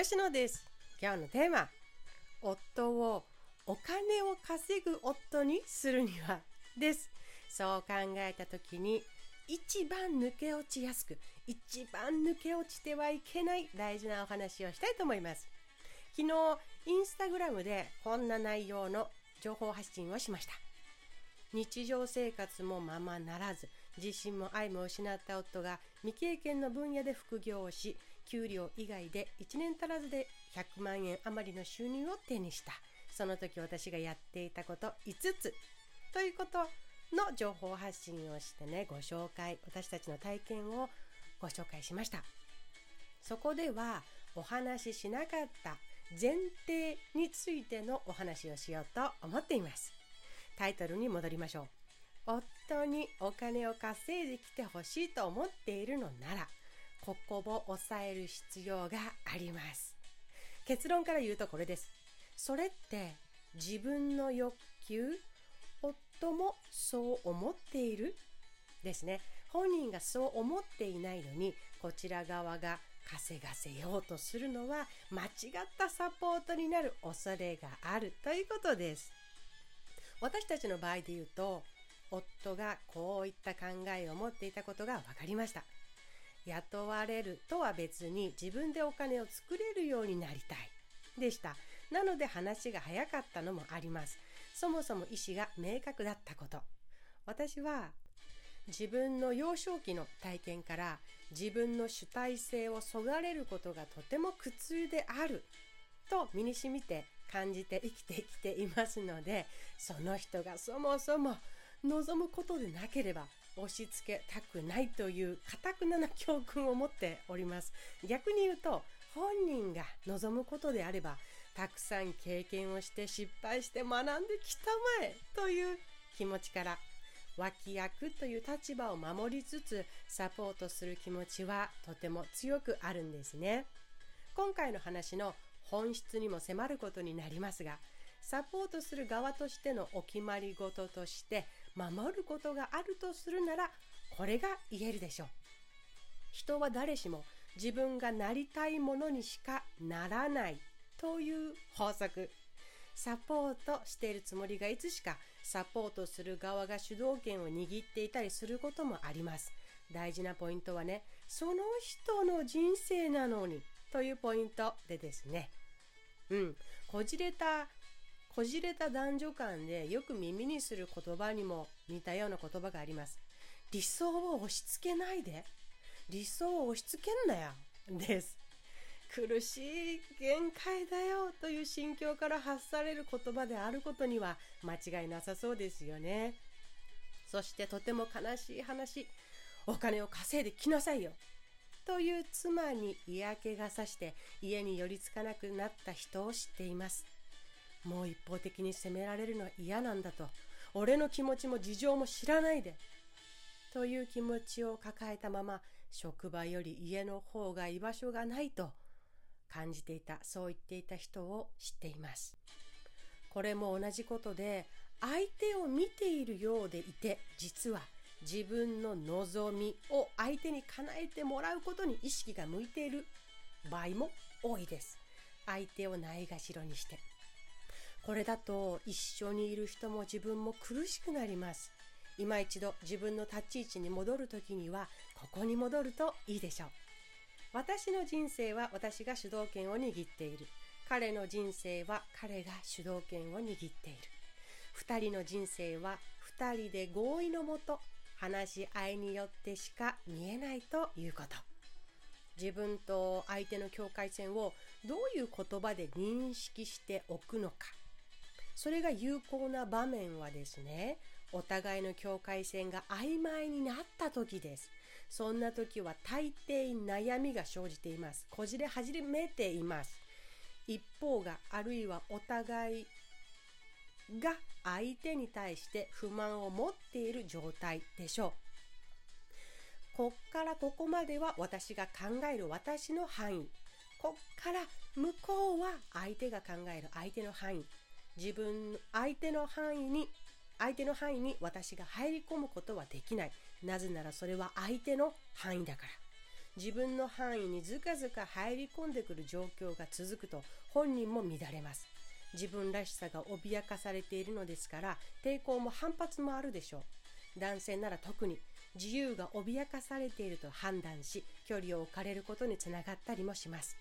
吉野です。今日のテーマ夫をお金を稼ぐ夫にするにはです。そう考えた時に一番抜け落ちやすく一番抜け落ちてはいけない大事なお話をしたいと思います。昨日インスタグラムでこんな内容の情報発信をしました。日常生活もままならず自身も愛も失った夫が未経験の分野で副業をし給料以外で1年足らずで100万円余りの収入を手にした。その時私がやっていたこと5つ。ということの情報発信をしてねご紹介私たちの体験をご紹介しました。そこではお話ししなかった前提についてのお話をしようと思っています。タイトルに戻りましょう。夫にお金を稼いできてほしいと思っているのならここを抑える必要があります。結論から言うとこれです。それって自分の欲求夫もそう思っている？ですね。本人がそう思っていないのにこちら側が稼がせようとするのは間違ったサポートになる恐れがあるということです。私たちの場合で言うと夫がこういった考えを持っていたことが分かりました。雇われるとは別に自分でお金を作れるようになりたい。でした。なので話が早かったのもあります。そもそも意思が明確だったこと。私は自分の幼少期の体験から自分の主体性をそがれることがとても苦痛である。と身にしみて感じて生きてきていますのでその人がそもそも望むことでなければ押し付けたくないというかたくなな教訓を持っております。逆に言うと本人が望むことであればたくさん経験をして失敗して学んできたまえという気持ちから脇役という立場を守りつつサポートする気持ちはとても強くあるんですね。今回の話の本質にも迫ることになりますがサポートする側としてのお決まり事として守ることがあるとするならこれが言えるでしょう。人は誰しも自分がなりたいものにしかならないという法則。サポートしているつもりがいつしかサポートする側が主導権を握っていたりすることもあります。大事なポイントはねその人の人生なのにというポイントでですね。うん。こじれたこじれた男女間でよく耳にする言葉にも似たような言葉があります。理想を押し付けないで。理想を押し付けんなよ。です。苦しい限界だよという心境から発される言葉であることには間違いなさそうですよね。そしてとても悲しい話。お金を稼いできなさいよ。という妻に嫌気がさして家に寄りつかなくなった人を知っています。もう一方的に責められるのは嫌なんだと。俺の気持ちも事情も知らないで。という気持ちを抱えたまま職場より家の方が居場所がないと感じていたそう言っていた人を知っています。これも同じことで相手を見ているようでいて実は自分の望みを相手に叶えてもらうことに意識が向いている場合も多いです。相手をないがしろにしてこれだと一緒にいる人も自分も苦しくなります。今一度自分の立ち位置に戻る時にはここに戻るといいでしょう。私の人生は私が主導権を握っている。彼の人生は彼が主導権を握っている。二人の人生は二人で合意のもと話し合いによってしか見えないということ。自分と相手の境界線をどういう言葉で認識しておくのかそれが有効な場面はですね、お互いの境界線が曖昧になった時です。そんな時は大抵悩みが生じています。こじれ始めています。一方があるいはお互いが相手に対して不満を持っている状態でしょう。こっからここまでは私が考える私の範囲。こっから向こうは相手が考える相手の範囲。自分相手の範囲に相手の範囲に私が入り込むことはできない。なぜならそれは相手の範囲だから。自分の範囲にずかずか入り込んでくる状況が続くと本人も乱れます。自分らしさが脅かされているのですから抵抗も反発もあるでしょう。男性なら特に自由が脅かされていると判断し距離を置かれることにつながったりもします。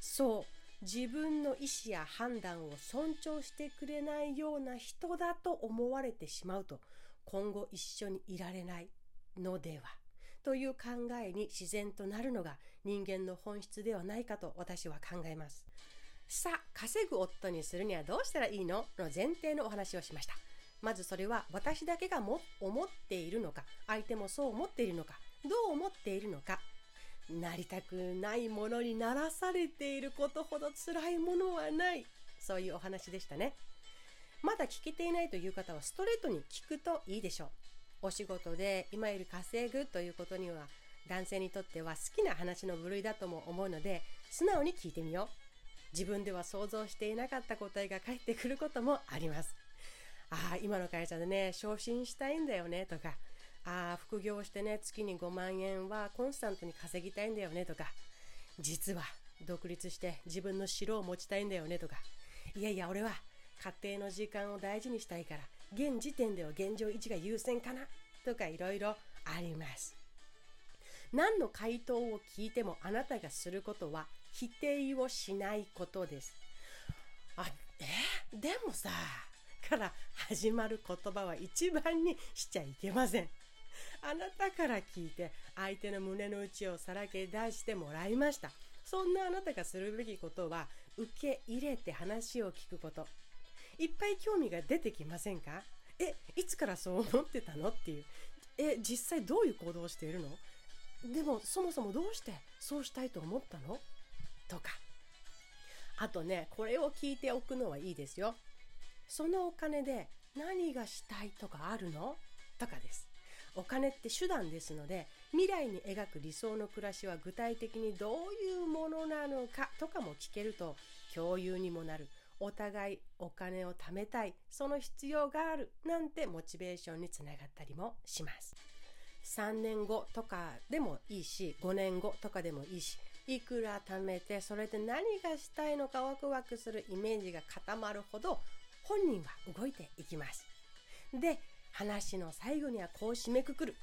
そう自分の意思や判断を尊重してくれないような人だと思われてしまうと今後一緒にいられないのではという考えに自然となるのが人間の本質ではないかと私は考えます。さあ稼ぐ夫にするにはどうしたらいいの？の前提のお話をしました。まずそれは私だけがも思っているのか相手もそう思っているのかどう思っているのかなりたくないものにならされていることほど辛いものはない。そういうお話でしたね。まだ聞けていないという方はストレートに聞くといいでしょう。お仕事で今より稼ぐということには男性にとっては好きな話の部類だとも思うので素直に聞いてみよう。自分では想像していなかった答えが返ってくることもあります。ああ今の会社でね昇進したいんだよねとか。ああ副業してね月に5万円はコンスタントに稼ぎたいんだよねとか実は独立して自分の城を持ちたいんだよねとかいやいや俺は家庭の時間を大事にしたいから現時点では現状維持が優先かなとかいろいろあります。何の回答を聞いてもあなたがすることは否定をしないことです。あえ？でもさから始まる言葉は一番にしちゃいけません。あなたから聞いて相手の胸の内をさらけ出してもらいました。そんなあなたがするべきことは受け入れて話を聞くこと。いっぱい興味が出てきませんか？えいつからそう思ってたの？っていう。え実際どういう行動をしているの？でもそもそもどうしてそうしたいと思ったの？とか。あとねこれを聞いておくのはいいですよ。そのお金で何がしたいとかあるの？とかです。お金って手段ですので未来に描く理想の暮らしは具体的にどういうものなのかとかも聞けると共有にもなる。お互いお金を貯めたい。その必要がある。なんてモチベーションにつながったりもします。3年後とかでもいいし5年後とかでもいいしいくら貯めてそれで何がしたいのかワクワクするイメージが固まるほど本人は動いていきます。で話の最後にはこう締めくくる。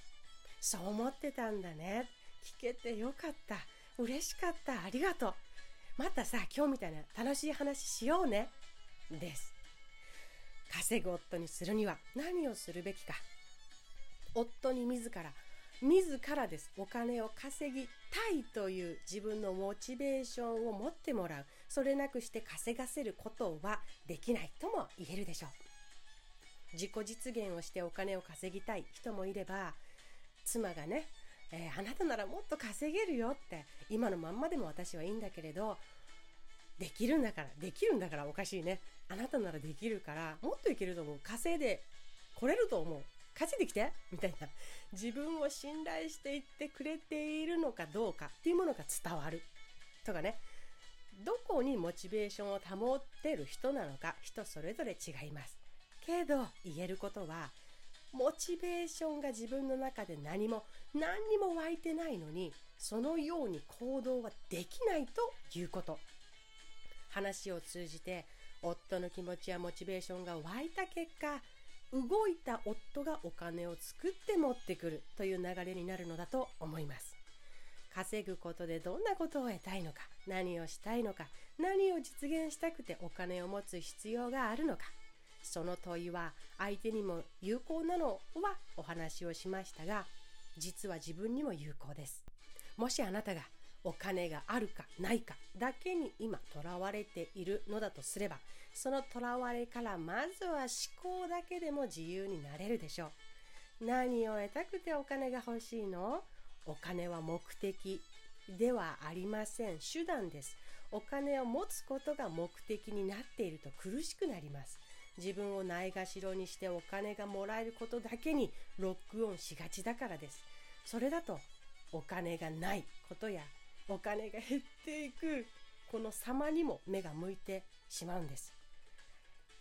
そう思ってたんだね。聞けてよかった。嬉しかった。ありがとう。またさ、今日みたいな楽しい話しようね。です。稼ぐ夫にするには何をするべきか。夫に自ら、自らです。お金を稼ぎたいという自分のモチベーションを持ってもらう。それなくして稼がせることはできないとも言えるでしょう。自己実現をしてお金を稼ぎたい人もいれば妻がね、えー、あなたならもっと稼げるよって今のまんまでも私はいいんだけれどできるんだからできるんだからおかしいね。あなたならできるからもっといけると思う。稼いで来れると思う。稼いできてみたいな。自分を信頼していってくれているのかどうかっていうものが伝わる。とかね。どこにモチベーションを保ってる人なのか人それぞれ違います。けど言えることはモチベーションが自分の中で何も何にも湧いてないのにそのように行動はできないということ。話を通じて夫の気持ちやモチベーションが湧いた結果動いた夫がお金を作って持ってくるという流れになるのだと思います。稼ぐことでどんなことを得たいのか何をしたいのか何を実現したくてお金を持つ必要があるのかその問いは相手にも有効なのはお話をしましたが実は自分にも有効です。もしあなたがお金があるかないかだけに今とらわれているのだとすればそのとらわれからまずは思考だけでも自由になれるでしょう。何を得たくてお金が欲しいの？お金は目的ではありません。手段です。お金を持つことが目的になっていると苦しくなります。自分をないがしろにしてお金がもらえることだけにロックオンしがちだからです。それだとお金がないことやお金が減っていくこの様にも目が向いてしまうんです。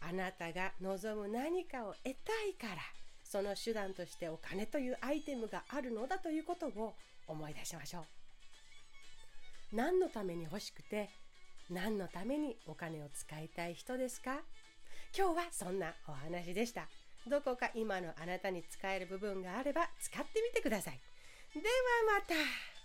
あなたが望む何かを得たいからその手段としてお金というアイテムがあるのだということを思い出しましょう。何のために欲しくて何のためにお金を使いたい人ですか？今日はそんなお話でした。どこか今のあなたに使える部分があれば使ってみてください。ではまた。